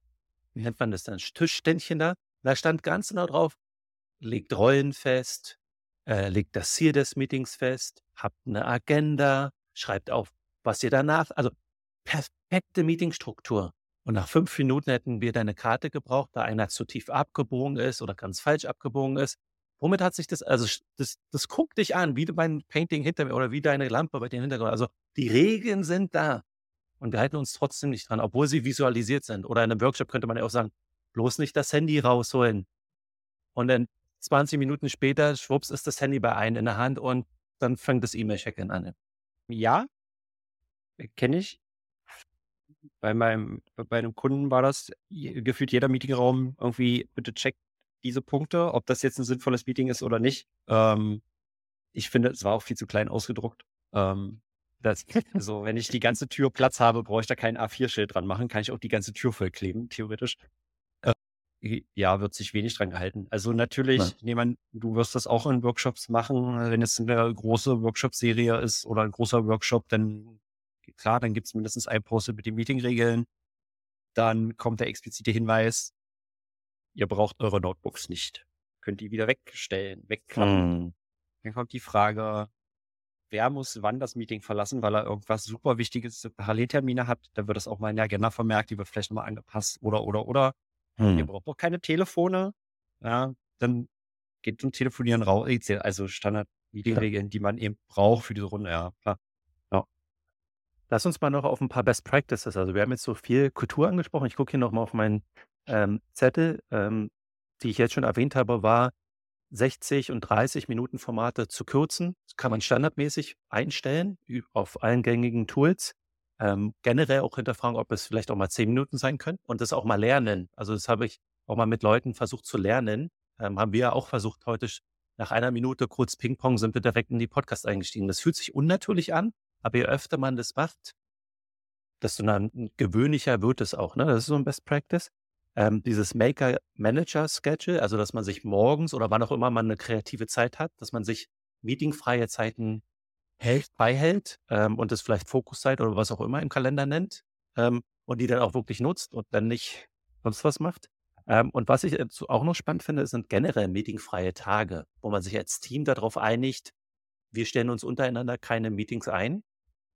wie nennt man das dann, Tischständchen da. Da stand ganz genau drauf, legt Rollen fest, äh, legt das Ziel des Meetings fest, habt eine Agenda, schreibt auf, was ihr danach, also perfekte Meetingstruktur. Und nach fünf Minuten hätten wir deine Karte gebraucht, da einer zu tief abgebogen ist oder ganz falsch abgebogen ist. Womit hat sich das, also das, das guckt dich an, wie mein Painting hinter mir oder wie deine Lampe bei dir im Hintergrund. Also die Regeln sind da. Und wir halten uns trotzdem nicht dran, obwohl sie visualisiert sind. Oder in einem Workshop könnte man ja auch sagen, bloß nicht das Handy rausholen. Und dann 20 Minuten später, schwupps, ist das Handy bei einem in der Hand und dann fängt das E-Mail-Check-In an. Ja, kenne ich. Bei meinem, bei einem Kunden war das gefühlt jeder Meetingraum irgendwie, bitte checkt diese Punkte, ob das jetzt ein sinnvolles Meeting ist oder nicht. Ähm, ich finde, es war auch viel zu klein ausgedruckt. Ähm, das, also, wenn ich die ganze Tür Platz habe, brauche ich da kein A4-Schild dran machen, kann ich auch die ganze Tür voll kleben, theoretisch. Äh, ja, wird sich wenig dran gehalten. Also natürlich, Ja. nehmen du wirst das auch in Workshops machen, wenn es eine große Workshop-Serie ist oder ein großer Workshop, dann klar, dann gibt es mindestens ein Post mit den Meetingregeln. Dann kommt der explizite Hinweis, ihr braucht eure Notebooks nicht. Könnt ihr wieder wegstellen, wegklappen. Hm. Dann kommt die Frage, wer muss wann das Meeting verlassen, weil er irgendwas super Wichtiges, Paralleltermine hat. Dann wird das auch mal in der Agenda vermerkt, die wird vielleicht nochmal angepasst oder, oder, oder. Ihr Hm. braucht auch keine Telefone. Ja, dann geht zum Telefonieren raus. Also Standard-Meeting-Regeln, die man eben braucht für diese Runde. Ja, klar. Lass uns mal noch auf ein paar Best Practices. Also wir haben jetzt so viel Kultur angesprochen. Ich gucke hier nochmal auf meinen ähm, Zettel, ähm, die ich jetzt schon erwähnt habe, war 60 und 30 Minuten Formate zu kürzen. Das kann man standardmäßig einstellen auf allen gängigen Tools. Ähm, generell auch hinterfragen, ob es vielleicht auch mal 10 Minuten sein können und das auch mal lernen. Also das habe ich auch mal mit Leuten versucht zu lernen. Ähm, haben wir ja auch versucht heute nach einer Minute kurz Ping-Pong sind wir direkt in die Podcast eingestiegen. Das fühlt sich unnatürlich an, aber je öfter man das macht, desto gewöhnlicher wird es auch. Ne? Das ist so ein Best Practice. Ähm, dieses Maker-Manager-Schedule, also dass man sich morgens oder wann auch immer man eine kreative Zeit hat, dass man sich meetingfreie Zeiten hält, beihält ähm, und es vielleicht Fokuszeit oder was auch immer im Kalender nennt ähm, und die dann auch wirklich nutzt und dann nicht sonst was macht. Ähm, und was ich auch noch spannend finde, sind generell meetingfreie Tage, wo man sich als Team darauf einigt, wir stellen uns untereinander keine Meetings ein,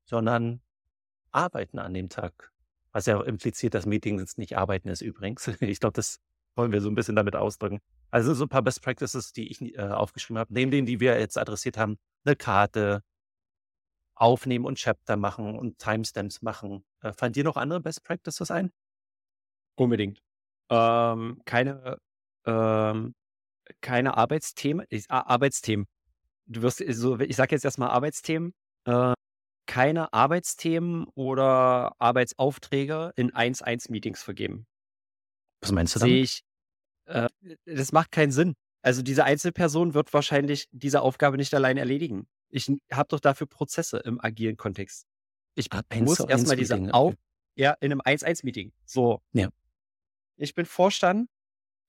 sondern arbeiten an dem Tag. Was ja auch impliziert, dass Meetings nicht arbeiten ist übrigens. Ich glaube, das wollen wir so ein bisschen damit ausdrücken. Also so ein paar Best Practices, die ich äh, aufgeschrieben habe, neben denen, die wir jetzt adressiert haben, eine Karte, aufnehmen und Chapter machen und Timestamps machen. Äh, fallen dir noch andere Best Practices ein? Unbedingt. Ähm, keine, ähm, keine Arbeitsthemen. Arbeitsthemen. Du wirst, so, ich sage jetzt erstmal Arbeitsthemen. Äh, keine Arbeitsthemen oder Arbeitsaufträge in 1-1-Meetings vergeben. Was meinst du Sehe damit? ich, äh, das macht keinen Sinn. Also diese Einzelperson wird wahrscheinlich diese Aufgabe nicht allein erledigen. Ich habe doch dafür Prozesse im agilen Kontext. Ich Ah, muss erstmal diese Eins-zu-eins-Meeting, Auf, okay. ja, in einem 1-1-Meeting. So. Ja. Ich bin Vorstand,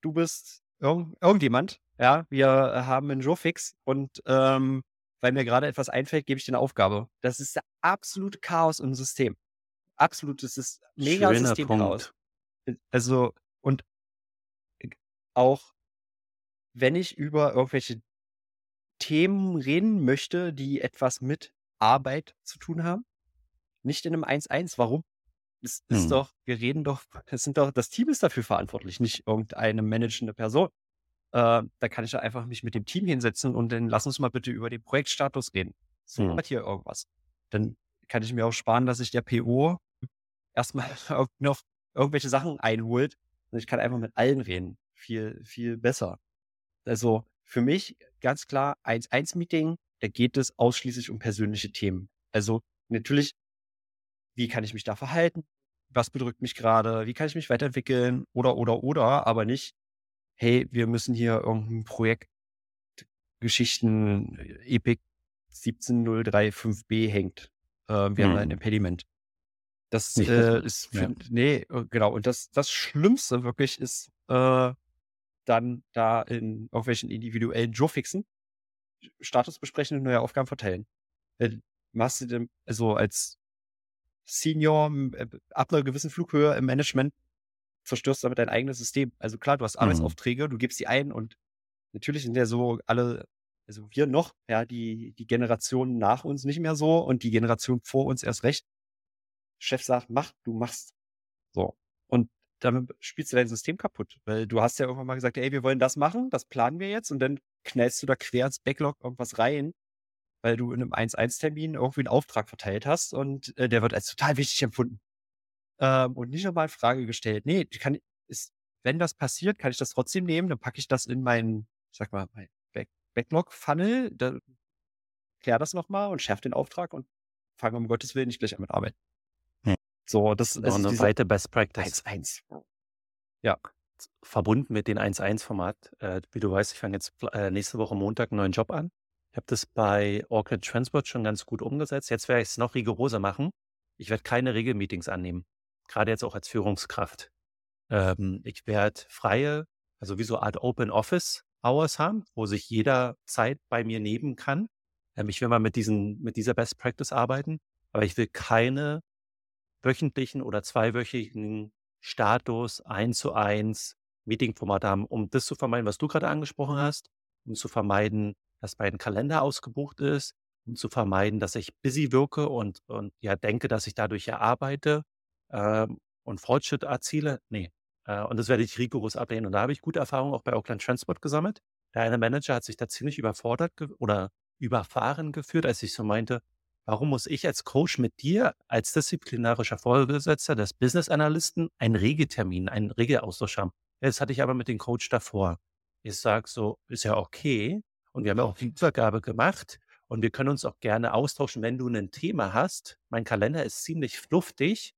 du bist irgend, irgendjemand, ja, wir haben einen Joe-Fix und ähm, weil mir gerade etwas einfällt, gebe ich dir eine Aufgabe. Das ist der absolute Chaos im System. Absolut, das ist mega Systemchaos. Punkt. Also, und auch wenn ich über irgendwelche Themen reden möchte, die etwas mit Arbeit zu tun haben, nicht in einem 1-1. Warum? Es ist Hm. doch, wir reden doch, es sind doch, das Team ist dafür verantwortlich, nicht irgendeine managende Person. Äh, da kann ich ja einfach mich mit dem Team hinsetzen und dann lass uns mal bitte über den Projektstatus reden. So Hm. hat hier irgendwas. Dann kann ich mir auch sparen, dass sich der PO erstmal noch irgendwelche Sachen einholt und ich kann einfach mit allen reden. Viel, viel besser. Also für mich ganz klar 1-1-Meeting, da geht es ausschließlich um persönliche Themen. Also natürlich, wie kann ich mich da verhalten? Was bedrückt mich gerade? Wie kann ich mich weiterentwickeln? Oder, oder, oder, aber nicht, hey, wir müssen hier irgendein Projekt Geschichten äh, Epic 17035b hängt. Äh, wir haben da ein Hm. Impediment. Das Nicht äh, ist, ja. für, nee, äh, genau. Und das, das Schlimmste wirklich ist, äh, dann da in irgendwelchen individuellen Joe-Fixen Status besprechen und neue Aufgaben verteilen. Äh, machst du denn, also als Senior äh, ab einer gewissen Flughöhe im Management zerstörst damit dein eigenes System. Also klar, du hast Mhm. Arbeitsaufträge, du gibst die ein und natürlich sind ja so alle, also wir noch, ja, die, die Generation nach uns nicht mehr so und die Generation vor uns erst recht. Chef sagt, mach, du machst. So. Und damit spielst du dein System kaputt, weil du hast ja irgendwann mal gesagt, ey, wir wollen das machen, das planen wir jetzt und dann knallst du da quer ins Backlog irgendwas rein, weil du in einem 1-1-Termin irgendwie einen Auftrag verteilt hast und äh, der wird als total wichtig empfunden. Ähm, und nicht nochmal in Frage gestellt. Nee, kann, ist, wenn das passiert, kann ich das trotzdem nehmen, dann packe ich das in meinen, ich sag mal, mein Back Backlog-Funnel, da klär das nochmal und schärf den Auftrag und fange um Gottes Willen nicht gleich an mit Arbeit. Hm. So, das also eine diese weite Best Practice. 1-1. verbunden mit dem 1-1-Format. Äh, wie du weißt, ich fange jetzt äh, nächste Woche Montag einen neuen Job an. Ich habe das bei Auckland Transport schon ganz gut umgesetzt. Jetzt werde ich es noch rigoroser machen. Ich werde keine Regelmeetings annehmen, gerade jetzt auch als Führungskraft. Ähm, ich werde freie also wie so eine Art Open Office Hours haben, wo sich jeder Zeit bei mir nehmen kann. Ähm, ich will mal mit diesen, mit dieser Best Practice arbeiten, aber ich will keine wöchentlichen oder zweiwöchigen Status eins zu eins Meetingformate haben, um das zu vermeiden, was du gerade angesprochen hast, um zu vermeiden, dass mein Kalender ausgebucht ist, um zu vermeiden, dass ich busy wirke und, und ja denke, dass ich dadurch ja arbeite ähm, und Fortschritt erziele. Nee. Äh, und das werde ich rigoros ablehnen. Und da habe ich gute Erfahrungen auch bei Oakland Transport gesammelt. Der eine Manager hat sich da ziemlich überfordert oder überfahren geführt, als ich so meinte, warum muss ich als Coach mit dir als disziplinarischer Vorgesetzter des Business Analysten einen Regeltermin, einen Regelaustausch haben? Das hatte ich aber mit dem Coach davor. Ich sage so, ist ja okay. Und wir haben ja auch die Übergabe gemacht. Und wir können uns auch gerne austauschen, wenn du ein Thema hast. Mein Kalender ist ziemlich fluftig.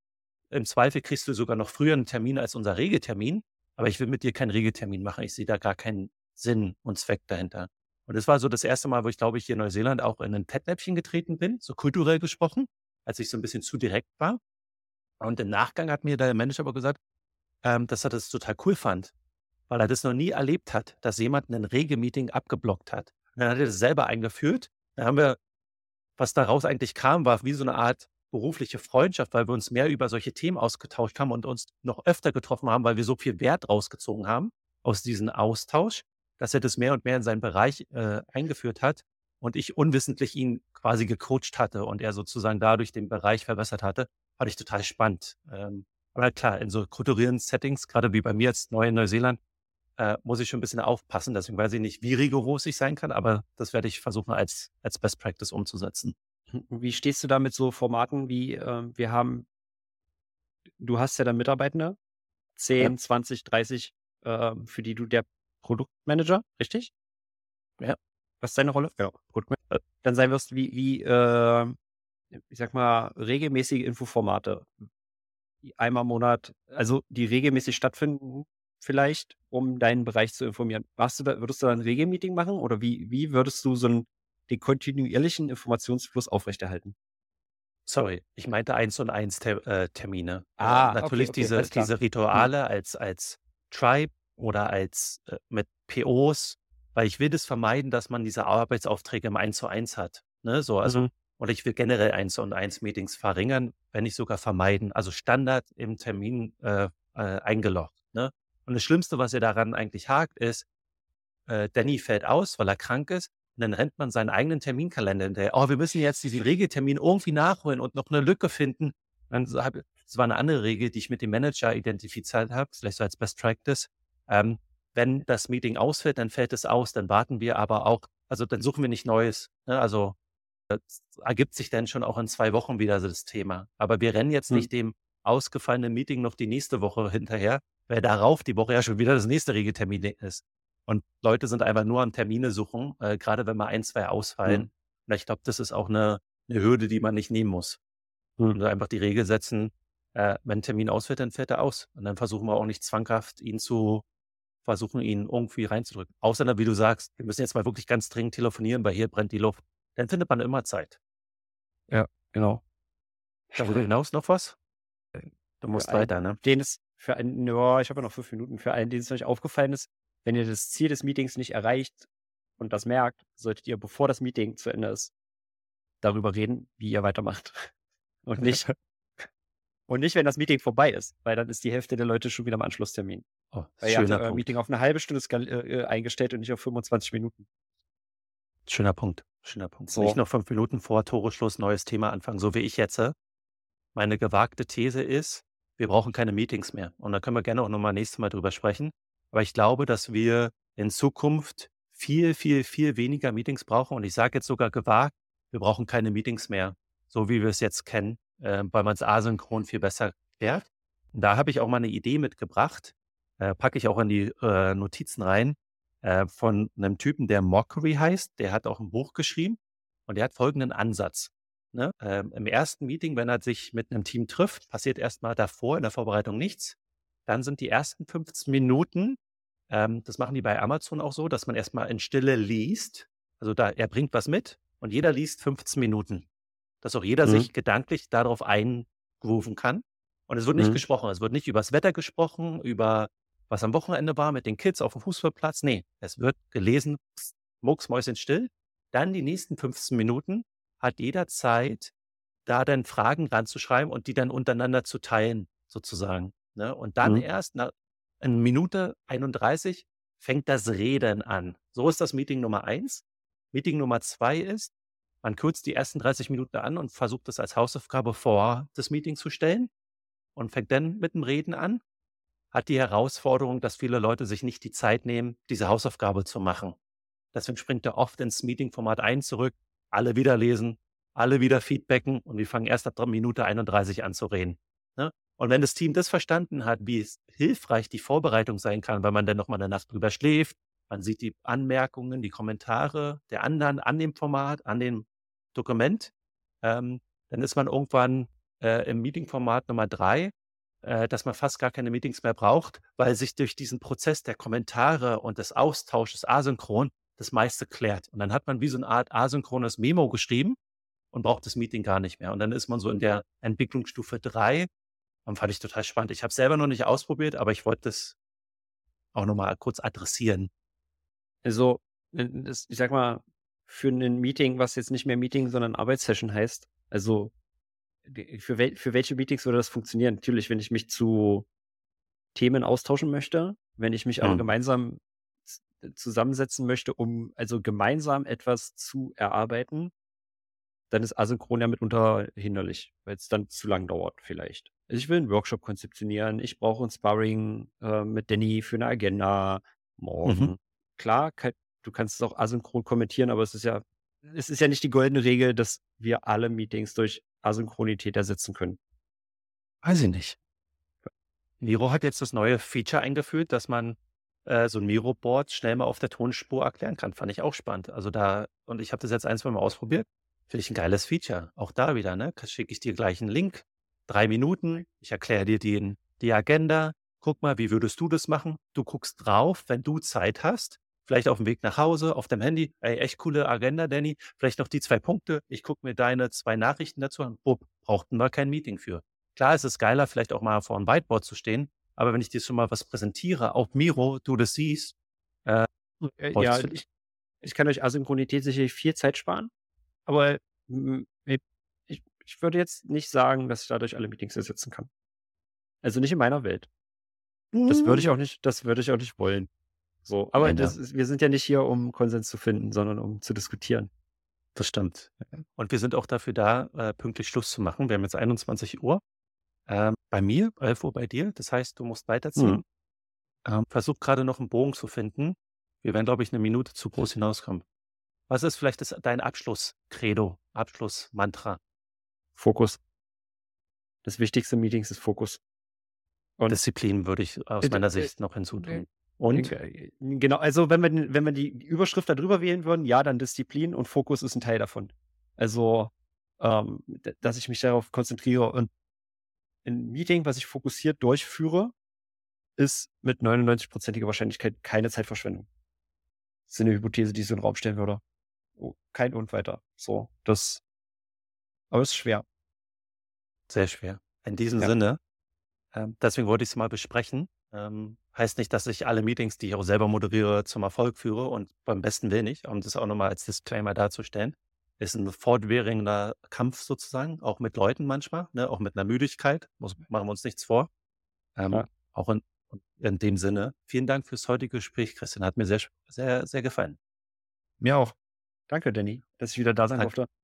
Im Zweifel kriegst du sogar noch früher einen Termin als unser Regeltermin. Aber ich will mit dir keinen Regeltermin machen. Ich sehe da gar keinen Sinn und Zweck dahinter. Und das war so das erste Mal, wo ich, glaube ich, hier in Neuseeland auch in ein Fettnäpfchen getreten bin, so kulturell gesprochen, als ich so ein bisschen zu direkt war. Und im Nachgang hat mir der Manager aber gesagt, ähm, dass er das total cool fand, weil er das noch nie erlebt hat, dass jemand ein Regelmeeting abgeblockt hat. Und dann hat er das selber eingeführt. Dann haben wir, was daraus eigentlich kam, war wie so eine Art berufliche Freundschaft, weil wir uns mehr über solche Themen ausgetauscht haben und uns noch öfter getroffen haben, weil wir so viel Wert rausgezogen haben aus diesem Austausch, dass er das mehr und mehr in seinen Bereich äh, eingeführt hat und ich unwissentlich ihn quasi gecoacht hatte und er sozusagen dadurch den Bereich verbessert hatte, fand ich total spannend. Ähm, aber klar, in so kulturellen Settings, gerade wie bei mir jetzt neu in Neuseeland, äh, muss ich schon ein bisschen aufpassen. Deswegen weiß ich nicht, wie rigoros ich sein kann, aber das werde ich versuchen als, als Best Practice umzusetzen. Wie stehst du da mit so Formaten wie, äh, wir haben, du hast ja dann Mitarbeitende, 10, ja. 20, 30, äh, für die du der Produktmanager, richtig? Ja. Was ist deine Rolle? Genau, Produktmanager. Dann sein wirst wie, wie äh, ich sag mal, regelmäßige Infoformate einmal im Monat, also die regelmäßig stattfinden, vielleicht, um deinen Bereich zu informieren. Machst du da, würdest du da ein Regelmeeting machen oder wie, wie würdest du so einen, den kontinuierlichen Informationsfluss aufrechterhalten? Sorry, ich meinte eins und eins Ter äh, Termine. Ah, äh, natürlich okay, okay, diese, diese Rituale mhm. als, als Tribe oder als äh, mit POs, weil ich will das vermeiden, dass man diese Arbeitsaufträge im Eins zu eins hat. Ne? So, also mhm. Oder ich will generell eins und eins Meetings verringern, wenn nicht sogar vermeiden. Also Standard im Termin äh, äh, eingeloggt. Ne? Und das Schlimmste, was ihr daran eigentlich hakt, ist, äh, Danny fällt aus, weil er krank ist. Und dann rennt man seinen eigenen Terminkalender hinterher. Oh, wir müssen jetzt diesen Regeltermin irgendwie nachholen und noch eine Lücke finden. Dann hab, das war eine andere Regel, die ich mit dem Manager identifiziert habe, vielleicht so als Best Practice. Ähm, wenn das Meeting ausfällt, dann fällt es aus. Dann warten wir aber auch, also dann suchen wir nicht Neues. Ne? Also ergibt sich dann schon auch in zwei Wochen wieder das Thema. Aber wir rennen jetzt hm. nicht dem ausgefallenen Meeting noch die nächste Woche hinterher, weil darauf die Woche ja schon wieder das nächste Regeltermin ist. Und Leute sind einfach nur am Termine suchen, äh, gerade wenn mal ein, zwei ausfallen. Hm. Und ich glaube, das ist auch eine, eine Hürde, die man nicht nehmen muss. Hm. Und einfach die Regel setzen, äh, wenn ein Termin ausfällt, dann fällt er aus. Und dann versuchen wir auch nicht zwanghaft, ihn zu versuchen, ihn irgendwie reinzudrücken. Außer, wie du sagst, wir müssen jetzt mal wirklich ganz dringend telefonieren, weil hier brennt die Luft dann findet man immer Zeit. Ja, genau. Darüber hinaus noch was? Äh, du musst einen, weiter, ne? Den es für einen, ja, ich habe ja noch fünf Minuten, für einen, den es euch aufgefallen ist, wenn ihr das Ziel des Meetings nicht erreicht und das merkt, solltet ihr, bevor das Meeting zu Ende ist, darüber reden, wie ihr weitermacht. Und nicht, und nicht, wenn das Meeting vorbei ist, weil dann ist die Hälfte der Leute schon wieder am Anschlusstermin. Oh, weil ihr habt euer Meeting auf eine halbe Stunde äh, äh, eingestellt und nicht auf 25 Minuten. Schöner Punkt. Schöner Punkt. So. Nicht noch fünf Minuten vor Toreschluss neues Thema anfangen, so wie ich jetzt. Meine gewagte These ist, wir brauchen keine Meetings mehr. Und da können wir gerne auch nochmal nächstes Mal drüber sprechen. Aber ich glaube, dass wir in Zukunft viel, viel, viel weniger Meetings brauchen. Und ich sage jetzt sogar gewagt, wir brauchen keine Meetings mehr, so wie wir es jetzt kennen, äh, weil man es asynchron viel besser klärt. Und da habe ich auch mal eine Idee mitgebracht, äh, packe ich auch in die äh, Notizen rein äh, von einem Typen, der Mockery heißt. Der hat auch ein Buch geschrieben und der hat folgenden Ansatz. Ne? Ähm, Im ersten Meeting, wenn er sich mit einem Team trifft, passiert erstmal davor in der Vorbereitung nichts. Dann sind die ersten 15 Minuten, ähm, das machen die bei Amazon auch so, dass man erstmal in Stille liest. Also da, er bringt was mit und jeder liest 15 Minuten. Dass auch jeder mhm. sich gedanklich darauf einrufen kann. Und es wird nicht mhm. gesprochen. Es wird nicht über das Wetter gesprochen, über was am Wochenende war mit den Kids auf dem Fußballplatz. Nee, es wird gelesen, mucksmäuschen still. Dann die nächsten 15 Minuten hat jeder Zeit, da dann Fragen ranzuschreiben und die dann untereinander zu teilen, sozusagen. Ne? Und dann mhm. erst nach einer Minute 31 fängt das Reden an. So ist das Meeting Nummer eins. Meeting Nummer zwei ist, man kürzt die ersten 30 Minuten an und versucht es als Hausaufgabe vor das Meeting zu stellen und fängt dann mit dem Reden an. Hat die Herausforderung, dass viele Leute sich nicht die Zeit nehmen, diese Hausaufgabe zu machen. Deswegen springt er oft ins Meeting-Format ein zurück, alle wieder lesen, alle wieder feedbacken und wir fangen erst ab Minute 31 an zu reden. Ne? Und wenn das Team das verstanden hat, wie hilfreich die Vorbereitung sein kann, weil man dann nochmal eine Nacht drüber schläft, man sieht die Anmerkungen, die Kommentare der anderen an dem Format, an dem Dokument, ähm, dann ist man irgendwann äh, im Meeting-Format Nummer drei, äh, dass man fast gar keine Meetings mehr braucht, weil sich durch diesen Prozess der Kommentare und des Austausches asynchron das meiste klärt. Und dann hat man wie so eine Art asynchrones Memo geschrieben und braucht das Meeting gar nicht mehr. Und dann ist man so in der Entwicklungsstufe drei. Und fand ich total spannend. Ich habe es selber noch nicht ausprobiert, aber ich wollte das auch nochmal kurz adressieren. Also, ich sag mal, für ein Meeting, was jetzt nicht mehr Meeting, sondern Arbeitssession heißt, also für, wel für welche Meetings würde das funktionieren? Natürlich, wenn ich mich zu Themen austauschen möchte, wenn ich mich mhm. aber gemeinsam zusammensetzen möchte, um also gemeinsam etwas zu erarbeiten, dann ist asynchron ja mitunter hinderlich, weil es dann zu lang dauert vielleicht. Also ich will einen Workshop konzeptionieren, ich brauche ein Sparring äh, mit Danny für eine Agenda morgen. Mhm. Klar, kann, du kannst es auch asynchron kommentieren, aber es ist ja, es ist ja nicht die goldene Regel, dass wir alle Meetings durch Asynchronität ersetzen können. Weiß ich nicht. Miro hat jetzt das neue Feature eingeführt, dass man äh, so ein Miro-Board schnell mal auf der Tonspur erklären kann. Fand ich auch spannend. Also da, und ich habe das jetzt ein, zwei Mal ausprobiert. Finde ich ein geiles Feature. Auch da wieder, ne? Schicke ich dir gleich einen Link. Drei Minuten. Ich erkläre dir die, die Agenda. Guck mal, wie würdest du das machen? Du guckst drauf, wenn du Zeit hast. Vielleicht auf dem Weg nach Hause, auf dem Handy. Ey, echt coole Agenda, Danny. Vielleicht noch die zwei Punkte. Ich gucke mir deine zwei Nachrichten dazu an. Bupp, brauchten wir kein Meeting für. Klar, es ist geiler, vielleicht auch mal vor einem Whiteboard zu stehen. Aber wenn ich dir schon mal was präsentiere, auf Miro, du das siehst. Äh, äh ja, ich, ich kann euch Asynchronität sicherlich viel Zeit sparen. Aber ich, würde jetzt nicht sagen, dass ich dadurch alle Meetings ersetzen kann. Also nicht in meiner Welt. Das würde ich auch nicht, das würde ich auch nicht wollen. So, aber ja, ist, wir sind ja nicht hier, um Konsens zu finden, sondern um zu diskutieren. Das stimmt. Und wir sind auch dafür da, äh, pünktlich Schluss zu machen. Wir haben jetzt 21 Uhr. Ähm, bei mir, 11 Uhr bei dir. Das heißt, du musst weiterziehen. Mhm. Ähm, versuch gerade noch einen Bogen zu finden. Wir werden, glaube ich, eine Minute zu groß hinauskommen. Was ist vielleicht das, dein Abschluss-Credo, Abschluss-Mantra? Fokus. Das wichtigste Meetings ist Fokus. Und Disziplin würde ich aus meiner äh, Sicht noch hinzutun. Und? Äh, genau, also wenn wir, wenn wir die Überschrift darüber wählen würden, ja, dann Disziplin und Fokus ist ein Teil davon. Also, ähm, dass ich mich darauf konzentriere und ein Meeting, was ich fokussiert durchführe, ist mit 99%iger Wahrscheinlichkeit keine Zeitverschwendung. Das ist eine Hypothese, die ich so in den Raum stellen würde. Oh, kein und weiter. So, das. Aber es ist schwer. Sehr schwer. In diesem ja. Sinne, äh, deswegen wollte ich es mal besprechen. Ähm, heißt nicht, dass ich alle Meetings, die ich auch selber moderiere, zum Erfolg führe und beim besten Willen nicht, um das auch nochmal als Disclaimer darzustellen. Ist ein fortwährender Kampf sozusagen, auch mit Leuten manchmal, ne, auch mit einer Müdigkeit, muss, machen wir uns nichts vor. Ähm, ja. Auch in, in dem Sinne, vielen Dank fürs heutige Gespräch, Christian. Hat mir sehr, sehr, sehr gefallen. Mir auch. Danke, Danny, dass ich wieder da sein Danke. durfte.